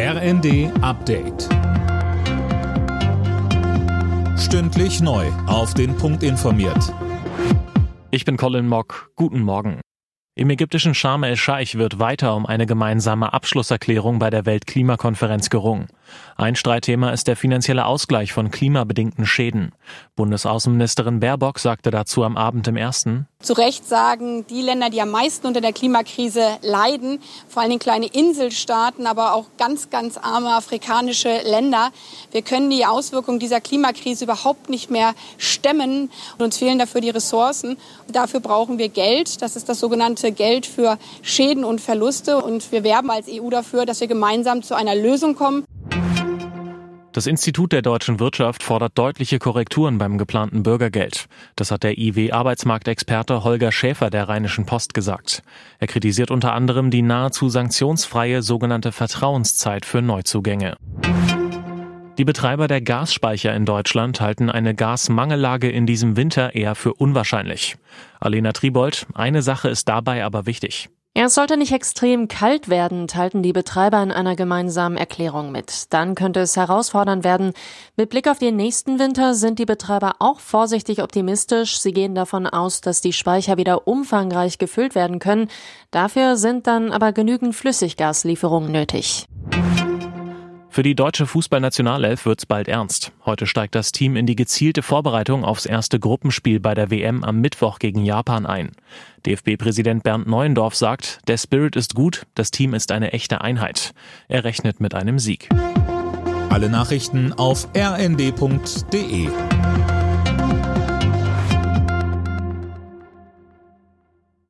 RND Update. Stündlich neu. Auf den Punkt informiert. Ich bin Colin Mock. Guten Morgen. Im ägyptischen Sharm el-Scheich wird weiter um eine gemeinsame Abschlusserklärung bei der Weltklimakonferenz gerungen. Ein Streitthema ist der finanzielle Ausgleich von klimabedingten Schäden. Bundesaußenministerin Baerbock sagte dazu am Abend im ersten. Zu Recht sagen die Länder, die am meisten unter der Klimakrise leiden, vor allem kleine Inselstaaten, aber auch ganz, ganz arme afrikanische Länder. Wir können die Auswirkungen dieser Klimakrise überhaupt nicht mehr stemmen und uns fehlen dafür die Ressourcen. Dafür brauchen wir Geld. Das ist das sogenannte Geld für Schäden und Verluste. Und wir werben als EU dafür, dass wir gemeinsam zu einer Lösung kommen. Das Institut der deutschen Wirtschaft fordert deutliche Korrekturen beim geplanten Bürgergeld. Das hat der IW-Arbeitsmarktexperte Holger Schäfer der Rheinischen Post gesagt. Er kritisiert unter anderem die nahezu sanktionsfreie sogenannte Vertrauenszeit für Neuzugänge. Die Betreiber der Gasspeicher in Deutschland halten eine Gasmangellage in diesem Winter eher für unwahrscheinlich. Alena Tribold, eine Sache ist dabei aber wichtig. Es sollte nicht extrem kalt werden, teilten die Betreiber in einer gemeinsamen Erklärung mit. Dann könnte es herausfordernd werden. Mit Blick auf den nächsten Winter sind die Betreiber auch vorsichtig optimistisch. Sie gehen davon aus, dass die Speicher wieder umfangreich gefüllt werden können. Dafür sind dann aber genügend Flüssiggaslieferungen nötig. Für die deutsche Fußballnationalelf wird's bald ernst. Heute steigt das Team in die gezielte Vorbereitung aufs erste Gruppenspiel bei der WM am Mittwoch gegen Japan ein. DFB-Präsident Bernd Neuendorf sagt, der Spirit ist gut, das Team ist eine echte Einheit. Er rechnet mit einem Sieg. Alle Nachrichten auf rnd.de